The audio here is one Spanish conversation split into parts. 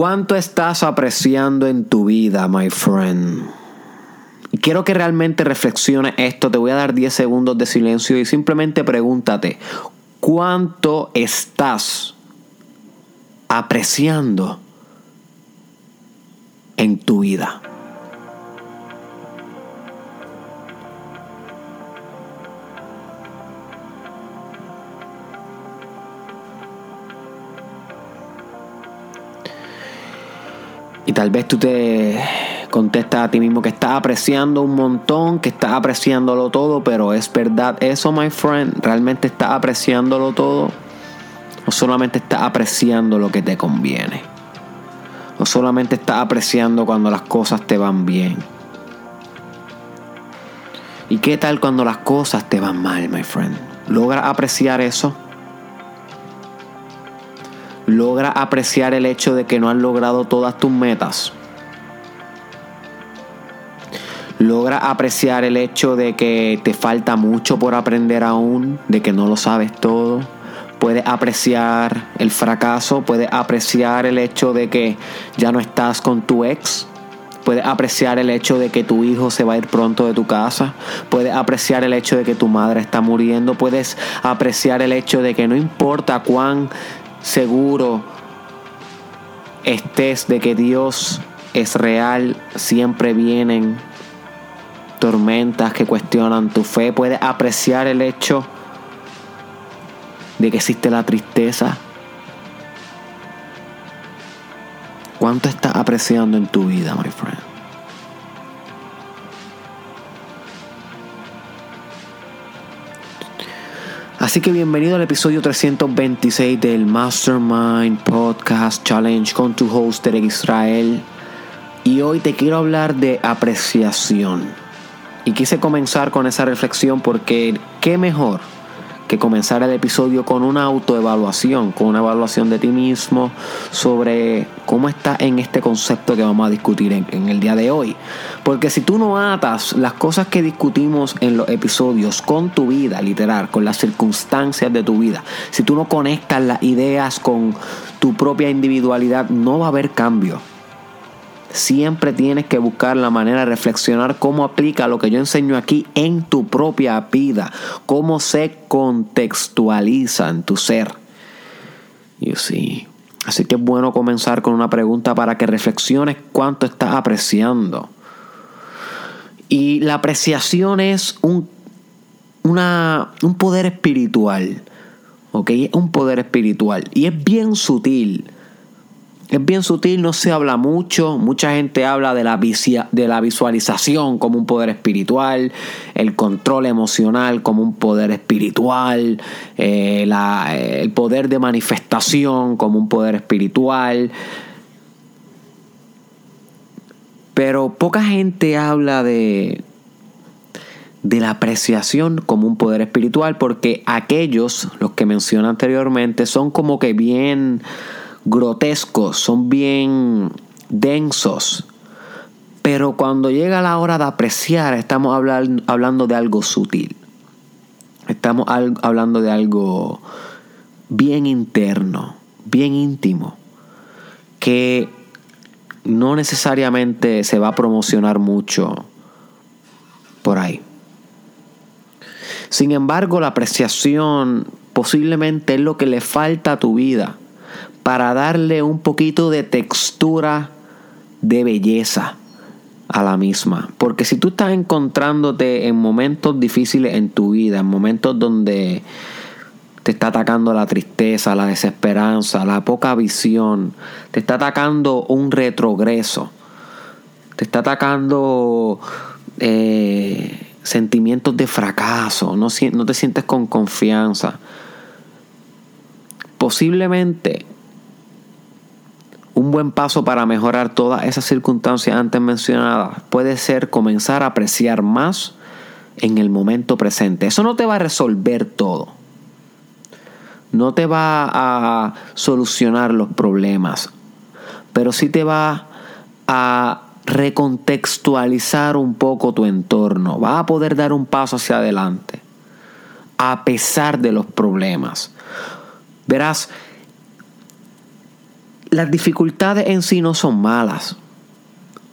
¿Cuánto estás apreciando en tu vida, my friend? Quiero que realmente reflexiones esto. Te voy a dar 10 segundos de silencio y simplemente pregúntate, ¿cuánto estás apreciando en tu vida? Y tal vez tú te contestas a ti mismo que estás apreciando un montón, que estás apreciándolo todo, pero es verdad eso, my friend, realmente estás apreciándolo todo. O solamente estás apreciando lo que te conviene. O solamente estás apreciando cuando las cosas te van bien. ¿Y qué tal cuando las cosas te van mal, my friend? ¿Logras apreciar eso? Logra apreciar el hecho de que no has logrado todas tus metas. Logra apreciar el hecho de que te falta mucho por aprender aún, de que no lo sabes todo. Puedes apreciar el fracaso, puedes apreciar el hecho de que ya no estás con tu ex. Puedes apreciar el hecho de que tu hijo se va a ir pronto de tu casa. Puedes apreciar el hecho de que tu madre está muriendo. Puedes apreciar el hecho de que no importa cuán seguro estés de que Dios es real, siempre vienen tormentas que cuestionan tu fe. Puedes apreciar el hecho de que existe la tristeza. ¿Cuánto estás apreciando en tu vida, my friend? Así que bienvenido al episodio 326 del Mastermind Podcast Challenge con tu host Derek Israel. Y hoy te quiero hablar de apreciación. Y quise comenzar con esa reflexión porque qué mejor que comenzar el episodio con una autoevaluación, con una evaluación de ti mismo sobre cómo estás en este concepto que vamos a discutir en, el día de hoy. Porque si tú no atas las cosas que discutimos en los episodios con tu vida, literal, con las circunstancias de tu vida, si tú no conectas las ideas con tu propia individualidad, no va a haber cambio. Siempre tienes que buscar la manera de reflexionar cómo aplica lo que yo enseño aquí en tu propia vida, cómo se contextualiza en tu ser. You see. Así que es bueno comenzar con una pregunta para que reflexiones cuánto estás apreciando. Y la apreciación es un, un poder espiritual. ¿Ok? Un poder espiritual. Y es bien sutil es bien sutil, no se habla mucho. Mucha gente habla de la, de la visualización como un poder espiritual, el control emocional como un poder espiritual, eh, el poder de manifestación como un poder espiritual. Pero poca gente habla de, de la apreciación como un poder espiritual porque aquellos, los que mencioné anteriormente, son como que bien grotescos, son bien densos. Pero cuando llega la hora de apreciar, estamos hablando de algo sutil. Estamos hablando de algo bien interno, bien íntimo, que no necesariamente se va a promocionar mucho por ahí. Sin embargo, la apreciación posiblemente es lo que le falta a tu vida para darle un poquito de textura de belleza a la misma. Porque si tú estás encontrándote en momentos difíciles en tu vida, en momentos donde te está atacando la tristeza, la desesperanza, la poca visión, te está atacando un retrogreso, te está atacando eh, sentimientos de fracaso, no, no te sientes con confianza. Posiblemente un buen paso para mejorar todas esas circunstancias antes mencionadas puede ser comenzar a apreciar más en el momento presente. Eso no te va a resolver todo. No te va a solucionar los problemas. Pero sí te va a recontextualizar un poco tu entorno. Va a poder dar un paso hacia adelante. A pesar de los problemas. Verás, las dificultades en sí no son malas.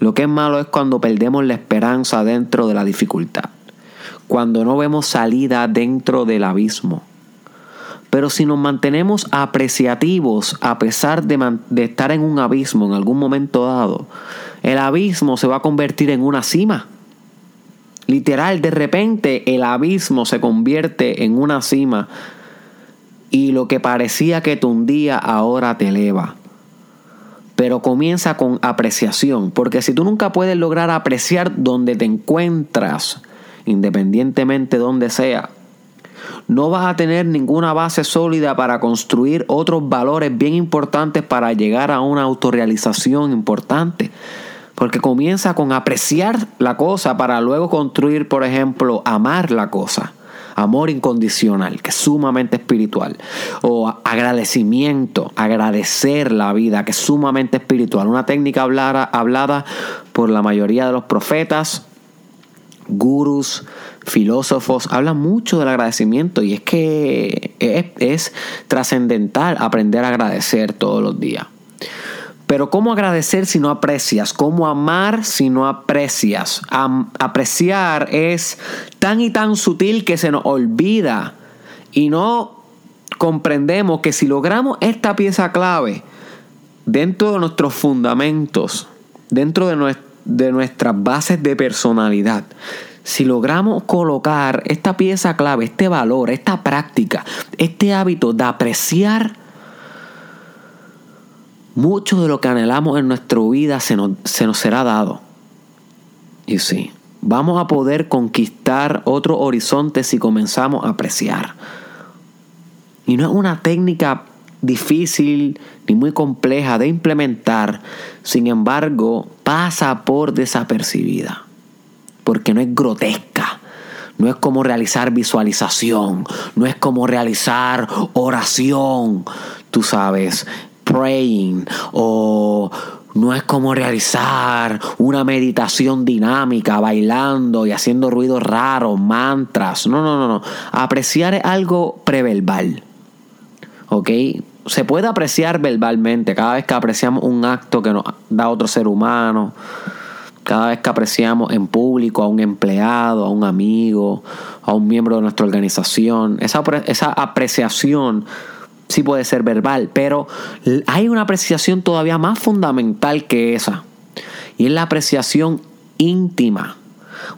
Lo que es malo es cuando perdemos la esperanza dentro de la dificultad, cuando no vemos salida dentro del abismo. Pero si nos mantenemos apreciativos a pesar de, estar en un abismo en algún momento dado, el abismo se va a convertir en una cima. Literal, de repente el abismo se convierte en una cima y lo que parecía que te hundía ahora te eleva. Pero comienza con apreciación, porque si tú nunca puedes lograr apreciar donde te encuentras, independientemente de donde sea, no vas a tener ninguna base sólida para construir otros valores bien importantes para llegar a una autorrealización importante. Porque comienza con apreciar la cosa para luego construir, por ejemplo, amar la cosa amor incondicional, que es sumamente espiritual, o agradecimiento, agradecer la vida, que es sumamente espiritual, una técnica hablada, hablada por la mayoría de los profetas, gurus, filósofos, hablan mucho del agradecimiento y es que es, es trascendental aprender a agradecer todos los días. Pero ¿cómo agradecer si no aprecias? ¿Cómo amar si no aprecias? apreciar es tan y tan sutil que se nos olvida y no comprendemos que si logramos esta pieza clave dentro de nuestros fundamentos, dentro de, de nuestras bases de personalidad, si logramos colocar esta pieza clave, este valor, esta práctica, este hábito de apreciar mucho de lo que anhelamos en nuestra vida se nos, se nos será dado. Y sí, vamos a poder conquistar otro horizonte si comenzamos a apreciar. Y no es una técnica difícil ni muy compleja de implementar, sin embargo, pasa por desapercibida, porque no es grotesca. No es como realizar visualización, no es como realizar oración, tú sabes, praying o no es como realizar una meditación dinámica, bailando y haciendo ruidos raros, mantras. No, no, no, no. Apreciar es algo preverbal. ¿Ok? Se puede apreciar verbalmente cada vez que apreciamos un acto que nos da otro ser humano. Cada vez que apreciamos en público a un empleado, a un amigo, a un miembro de nuestra organización. Esa, esa apreciación sí puede ser verbal, pero hay una apreciación todavía más fundamental que esa. Y es la apreciación íntima.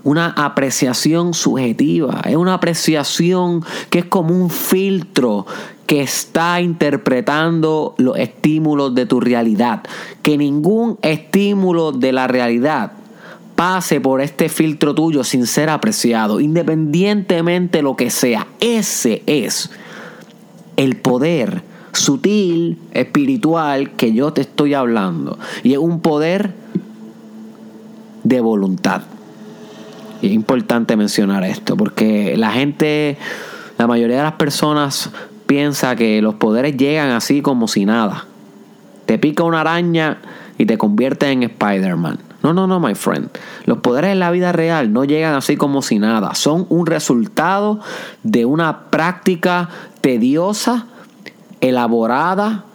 Una apreciación subjetiva. Es una apreciación que es como un filtro que está interpretando los estímulos de tu realidad. Que ningún estímulo de la realidad pase por este filtro tuyo sin ser apreciado, independientemente de lo que sea. Ese es el poder sutil, espiritual que yo te estoy hablando. Y es un poder de voluntad. Y es importante mencionar esto, porque la gente, la mayoría de las personas piensa que los poderes llegan así como si nada. Te pica una araña y te convierte en Spider-Man. No, no, no, my friend. Los poderes en la vida real no llegan así como si nada. Son un resultado de una práctica tediosa, elaborada,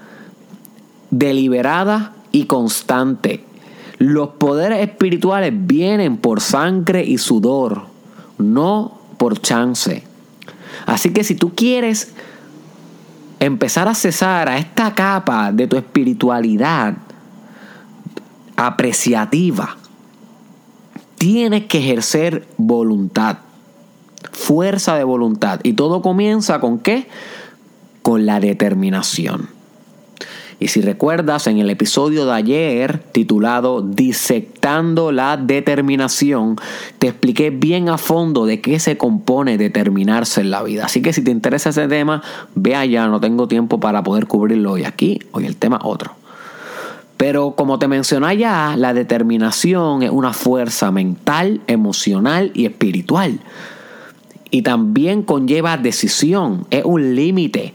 deliberada y constante. Los poderes espirituales vienen por sangre y sudor, no por chance. Así que si tú quieres empezar a cesar a esta capa de tu espiritualidad apreciativa, tienes que ejercer voluntad fuerza de voluntad. Y todo comienza con qué? Con la determinación. Y si recuerdas en el episodio de ayer titulado Disectando la determinación, te expliqué bien a fondo de qué se compone determinarse en la vida. Así que si te interesa ese tema, ve allá, no tengo tiempo para poder cubrirlo hoy aquí, hoy el tema otro. Pero como te mencioné ya, la determinación es una fuerza mental, emocional y espiritual y también conlleva decisión, es un límite.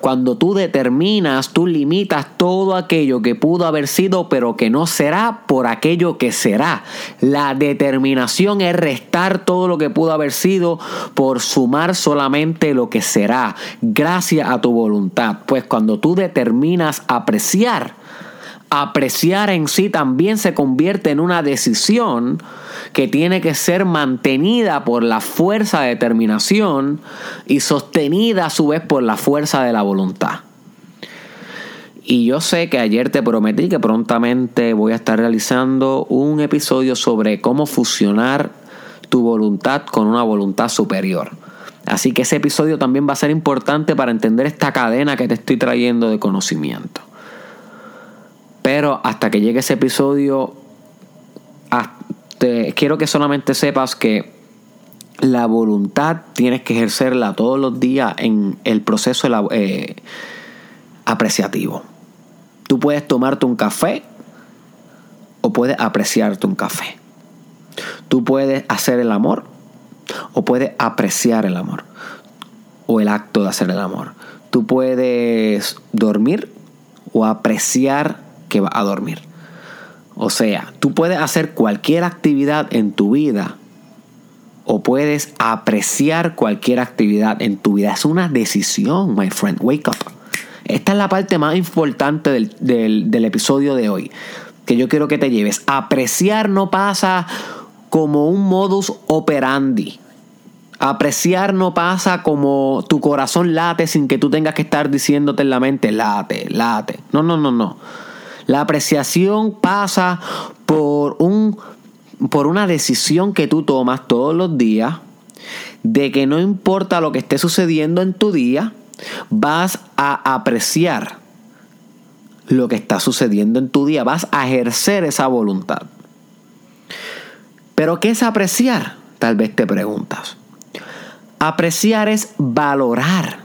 Cuando tú determinas, tú limitas todo aquello que pudo haber sido, pero que no será por aquello que será. La determinación es restar todo lo que pudo haber sido por sumar solamente lo que será, gracias a tu voluntad. Pues cuando tú determinas apreciar, apreciar en sí también se convierte en una decisión que tiene que ser mantenida por la fuerza de determinación y sostenida a su vez por la fuerza de la voluntad. Y yo sé que ayer te prometí que prontamente voy a estar realizando un episodio sobre cómo fusionar tu voluntad con una voluntad superior. Así que ese episodio también va a ser importante para entender esta cadena que te estoy trayendo de conocimiento. Pero hasta que llegue ese episodio, quiero que solamente sepas que la voluntad tienes que ejercerla todos los días en el proceso eh, apreciativo. Tú puedes tomarte un café o puedes apreciarte un café. Tú puedes hacer el amor o puedes apreciar el amor o el acto de hacer el amor. Tú puedes dormir o apreciar que vas a dormir. O sea, tú puedes hacer cualquier actividad en tu vida o puedes apreciar cualquier actividad en tu vida. Es una decisión, my friend. Wake up. Esta es la parte más importante del, del episodio de hoy. Que yo quiero que te lleves. Apreciar no pasa como un modus operandi. Apreciar no pasa como tu corazón late sin que tú tengas que estar diciéndote en la mente, late, late. No, no, no, no. La apreciación pasa por, un, por una decisión que tú tomas todos los días de que no importa lo que esté sucediendo en tu día, vas a apreciar lo que está sucediendo en tu día, vas a ejercer esa voluntad. Pero ¿qué es apreciar? Tal vez te preguntas. Apreciar es valorar,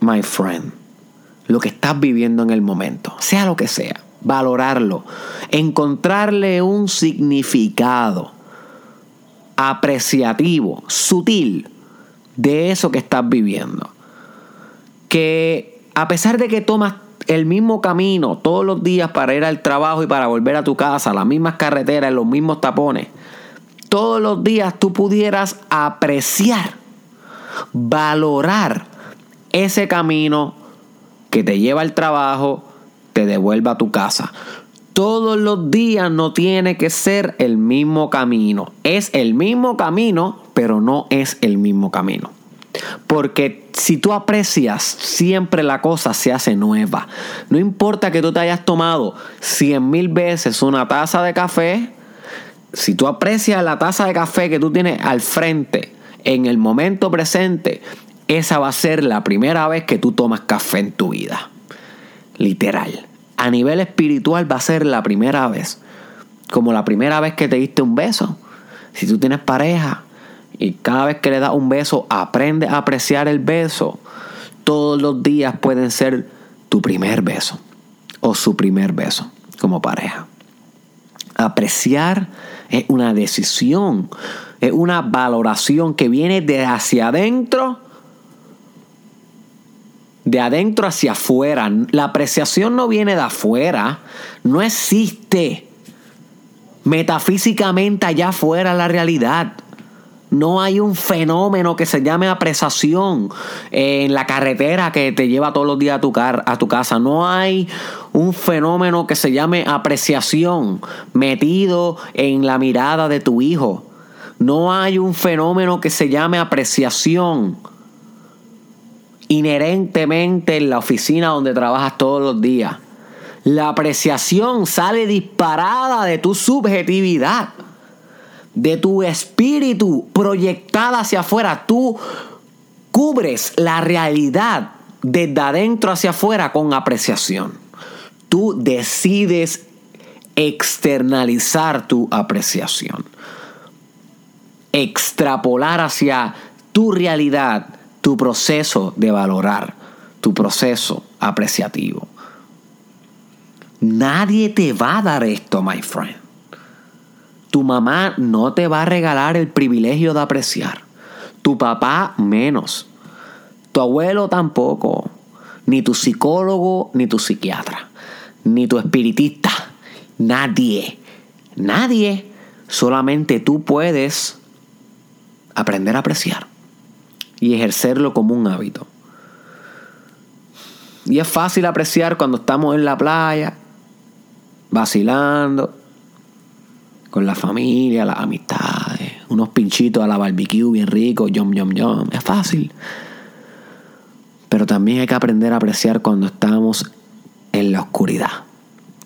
my friend, lo que estás viviendo en el momento, sea lo que sea. Valorarlo, encontrarle un significado apreciativo, sutil, de eso que estás viviendo. Que a pesar de que tomas el mismo camino todos los días para ir al trabajo y para volver a tu casa, las mismas carreteras, los mismos tapones, todos los días tú pudieras apreciar valorar ese camino que te lleva al trabajo, devuelva a tu casa. Todos los días no tiene que ser el mismo camino. Es el mismo camino, pero no es el mismo camino. Porque si tú aprecias, siempre la cosa se hace nueva. No importa que tú te hayas tomado cien mil veces una taza de café, si tú aprecias la taza de café que tú tienes al frente, en el momento presente, esa va a ser la primera vez que tú tomas café en tu vida. Literal. A nivel espiritual va a ser la primera vez. Como la primera vez que te diste un beso. Si tú tienes pareja y cada vez que le das un beso aprende a apreciar el beso, todos los días pueden ser tu primer beso o su primer beso como pareja. Apreciar es una decisión es una valoración que viene de hacia adentro, de adentro hacia afuera. La apreciación no viene de afuera, no existe metafísicamente allá afuera la realidad. No hay un fenómeno que se llame apreciación en la carretera que te lleva todos los días a tu, a tu casa. No hay un fenómeno que se llame apreciación metido en la mirada de tu hijo. No hay un fenómeno que se llame apreciación inherentemente en la oficina donde trabajas todos los días. La apreciación sale disparada de tu subjetividad, de tu espíritu proyectada hacia afuera. Tú cubres la realidad desde adentro hacia afuera con apreciación. Tú decides externalizar tu apreciación extrapolar hacia tu realidad, tu proceso de valorar, tu proceso apreciativo. Nadie te va a dar esto, my friend. Tu mamá no te va a regalar el privilegio de apreciar. Tu papá menos. Tu abuelo tampoco. Ni tu psicólogo, ni tu psiquiatra. Ni tu espiritista. Nadie. Nadie. Solamente tú puedes aprender a apreciar y ejercerlo como un hábito. Y es fácil apreciar cuando estamos en la playa, vacilando con la familia, las amistades, unos pinchitos a la barbecue bien rico, yum, yum, yum. Es fácil. Pero también hay que aprender a apreciar cuando estamos en la oscuridad,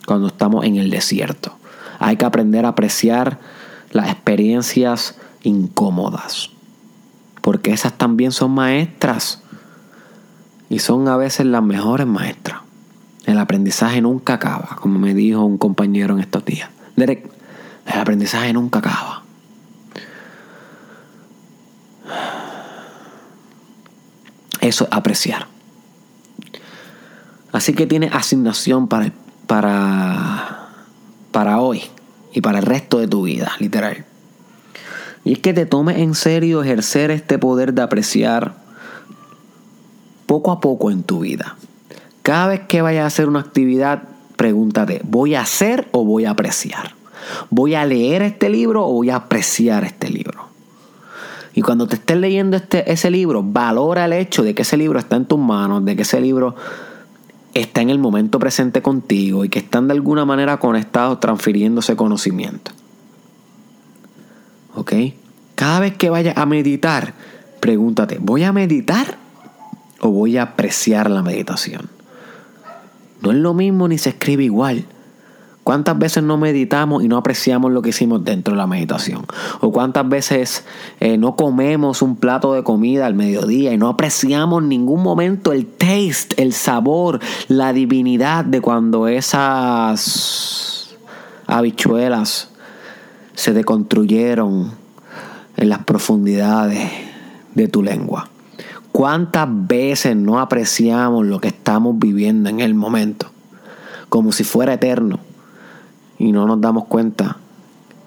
cuando estamos en el desierto. Hay que aprender a apreciar las experiencias incómodas, porque esas también son maestras y son a veces las mejores maestras. El aprendizaje nunca acaba, como me dijo un compañero en estos días. Derek, el aprendizaje nunca acaba. Eso es apreciar. Así que tienes asignación para, para, para hoy y para el resto de tu vida, literal. Y es que te tomes en serio ejercer este poder de apreciar poco a poco en tu vida. Cada vez que vayas a hacer una actividad, pregúntate, ¿voy a hacer o voy a apreciar? ¿Voy a leer este libro o voy a apreciar este libro? Y cuando te estés leyendo este, ese libro, valora el hecho de que ese libro está en tus manos, de que ese libro está en el momento presente contigo y que están de alguna manera conectados transfiriéndose conocimiento. Cada vez que vayas a meditar, pregúntate, ¿voy a meditar o voy a apreciar la meditación? No es lo mismo ni se escribe igual. ¿Cuántas veces no meditamos y no apreciamos lo que hicimos dentro de la meditación? ¿O cuántas veces eh, no comemos un plato de comida al mediodía y no apreciamos en ningún momento el taste, el sabor, la divinidad de cuando esas habichuelas se deconstruyeron en las profundidades de tu lengua? ¿Cuántas veces no apreciamos lo que estamos viviendo en el momento? Como si fuera eterno y no nos damos cuenta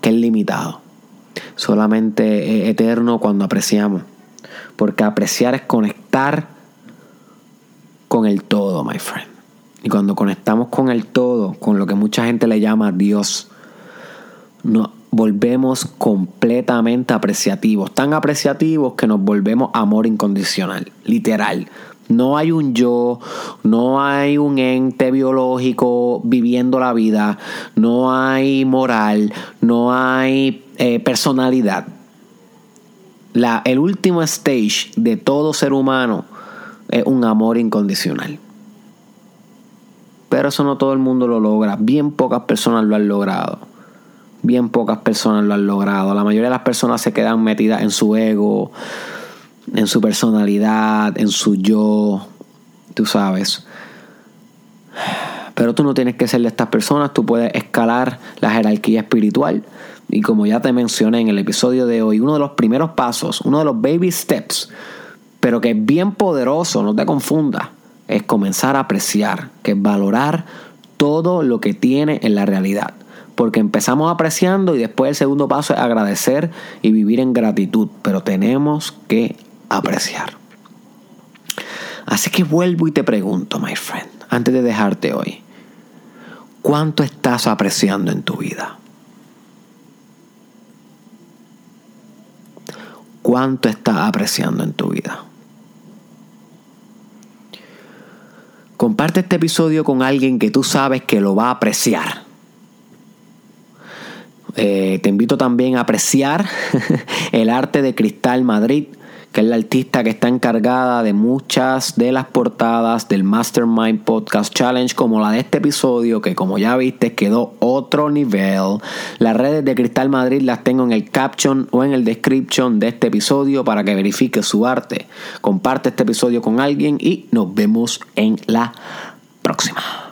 que es limitado. Solamente es eterno cuando apreciamos. Porque apreciar es conectar con el todo, my friend. Y cuando conectamos con el todo, con lo que mucha gente le llama Dios, nos volvemos completamente apreciativos. Tan apreciativos que nos volvemos amor incondicional, literal. No hay un yo, no hay un ente biológico viviendo la vida, no hay moral, no hay eh, personalidad. El último stage de todo ser humano es un amor incondicional. Pero eso no todo el mundo lo logra. Bien pocas personas lo han logrado. Bien pocas personas lo han logrado. La mayoría de las personas se quedan metidas en su ego, en su personalidad, en su yo, tú sabes. Pero tú no tienes que ser de estas personas, tú puedes escalar la jerarquía espiritual. Y como ya te mencioné en el episodio de hoy, uno de los primeros pasos, uno de los baby steps, pero que es bien poderoso, no te confundas, es comenzar a apreciar, que es valorar todo lo que tiene en la realidad. Porque empezamos apreciando y después el segundo paso es agradecer y vivir en gratitud. Pero tenemos que apreciar. Así que vuelvo y te pregunto, my friend, antes de dejarte hoy, ¿cuánto estás apreciando en tu vida? ¿Cuánto estás apreciando en tu vida? Comparte este episodio con alguien que tú sabes que lo va a apreciar. Eh, te invito también a apreciar el arte de Cristal Madrid que es la artista que está encargada de muchas de las portadas del Mastermind Podcast Challenge, como la de este episodio, que como ya viste quedó otro nivel. Las redes de Cristal Madrid las tengo en el caption o en el description de este episodio para que verifique su arte. Comparte este episodio con alguien y nos vemos en la próxima.